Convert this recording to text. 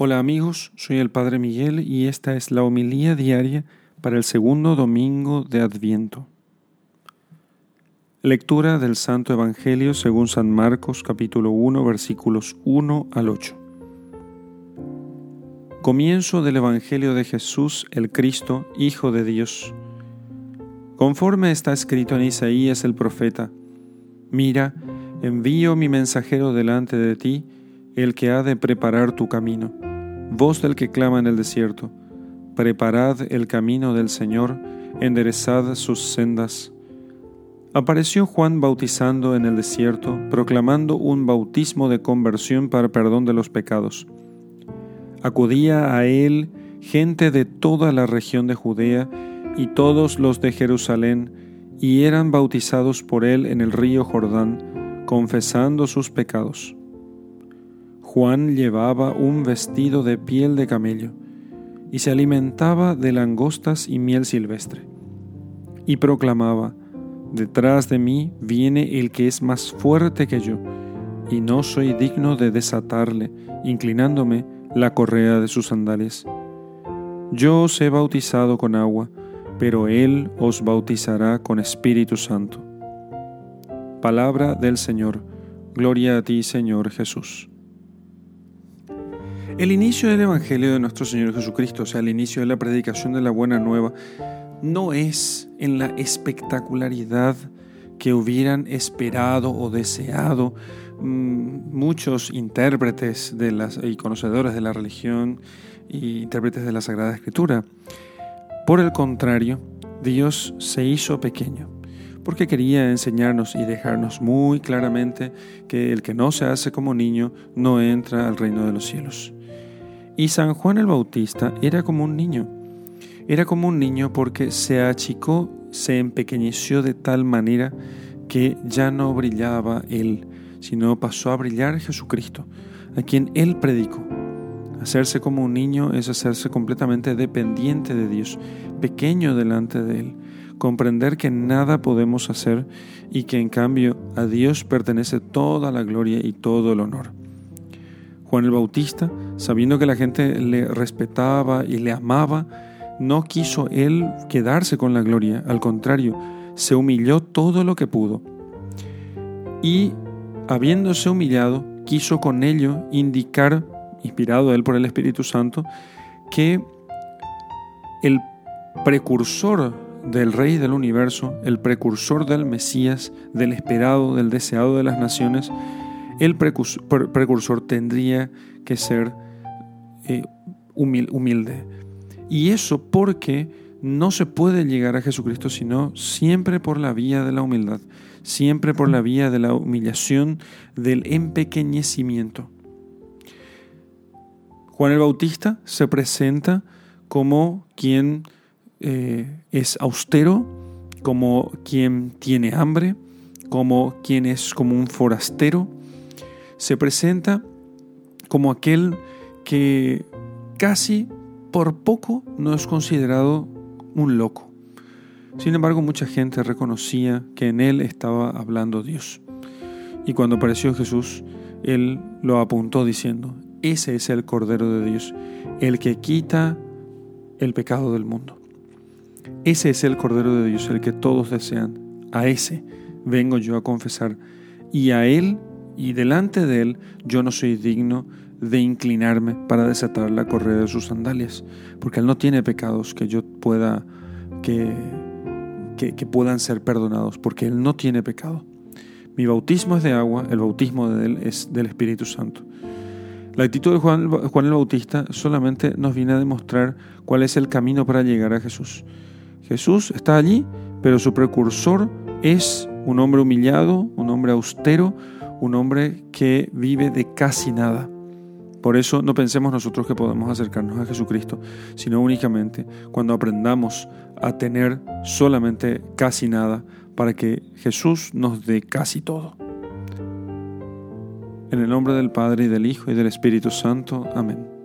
Hola amigos, soy el Padre Miguel y esta es la homilía diaria para el segundo domingo de Adviento. Lectura del Santo Evangelio según San Marcos capítulo 1 versículos 1 al 8. Comienzo del Evangelio de Jesús el Cristo, Hijo de Dios. Conforme está escrito en Isaías el profeta, Mira, envío mi mensajero delante de ti, el que ha de preparar tu camino voz del que clama en el desierto, preparad el camino del Señor, enderezad sus sendas. Apareció Juan bautizando en el desierto, proclamando un bautismo de conversión para perdón de los pecados. Acudía a él gente de toda la región de Judea y todos los de Jerusalén, y eran bautizados por él en el río Jordán, confesando sus pecados. Juan llevaba un vestido de piel de camello y se alimentaba de langostas y miel silvestre. Y proclamaba, Detrás de mí viene el que es más fuerte que yo, y no soy digno de desatarle, inclinándome la correa de sus sandalias. Yo os he bautizado con agua, pero Él os bautizará con Espíritu Santo. Palabra del Señor. Gloria a ti, Señor Jesús. El inicio del Evangelio de nuestro Señor Jesucristo, o sea, el inicio de la predicación de la buena nueva, no es en la espectacularidad que hubieran esperado o deseado mm, muchos intérpretes de las, y conocedores de la religión y intérpretes de la Sagrada Escritura. Por el contrario, Dios se hizo pequeño porque quería enseñarnos y dejarnos muy claramente que el que no se hace como niño no entra al reino de los cielos. Y San Juan el Bautista era como un niño. Era como un niño porque se achicó, se empequeñeció de tal manera que ya no brillaba él, sino pasó a brillar Jesucristo, a quien él predicó. Hacerse como un niño es hacerse completamente dependiente de Dios, pequeño delante de Él, comprender que nada podemos hacer y que en cambio a Dios pertenece toda la gloria y todo el honor. Juan el Bautista, sabiendo que la gente le respetaba y le amaba, no quiso él quedarse con la gloria, al contrario, se humilló todo lo que pudo. Y, habiéndose humillado, quiso con ello indicar, inspirado él por el Espíritu Santo, que el precursor del Rey del universo, el precursor del Mesías, del esperado, del deseado de las naciones, el precursor, tendría que ser eh, humilde. Y eso porque no se puede llegar a Jesucristo sino siempre por la vía de la humildad, siempre por la vía de la humillación, del empequeñecimiento. Juan el Bautista se presenta como quien eh, es austero, como quien tiene hambre, como quien es como un forastero, se presenta como aquel que casi por poco no es considerado un loco. Sin embargo, mucha gente reconocía que en él estaba hablando Dios. Y cuando apareció Jesús, él lo apuntó diciendo, ese es el Cordero de Dios, el que quita el pecado del mundo. Ese es el Cordero de Dios, el que todos desean. A ese vengo yo a confesar. Y a él y delante de él yo no soy digno de inclinarme para desatar la correa de sus sandalias, porque él no tiene pecados que yo pueda, que, que, puedan ser perdonados, porque él no tiene pecado. Mi bautismo es de agua, el bautismo de él es del Espíritu Santo. La actitud de Juan, Juan el Bautista solamente nos viene a demostrar cuál es el camino para llegar a Jesús. Jesús está allí, pero su precursor es un hombre humillado, un hombre austero, un hombre que vive de casi nada. Por eso no pensemos nosotros que podemos acercarnos a Jesucristo, sino únicamente cuando aprendamos a tener solamente casi nada para que Jesús nos dé casi todo. En el nombre del Padre y del Hijo y del Espíritu Santo. Amén.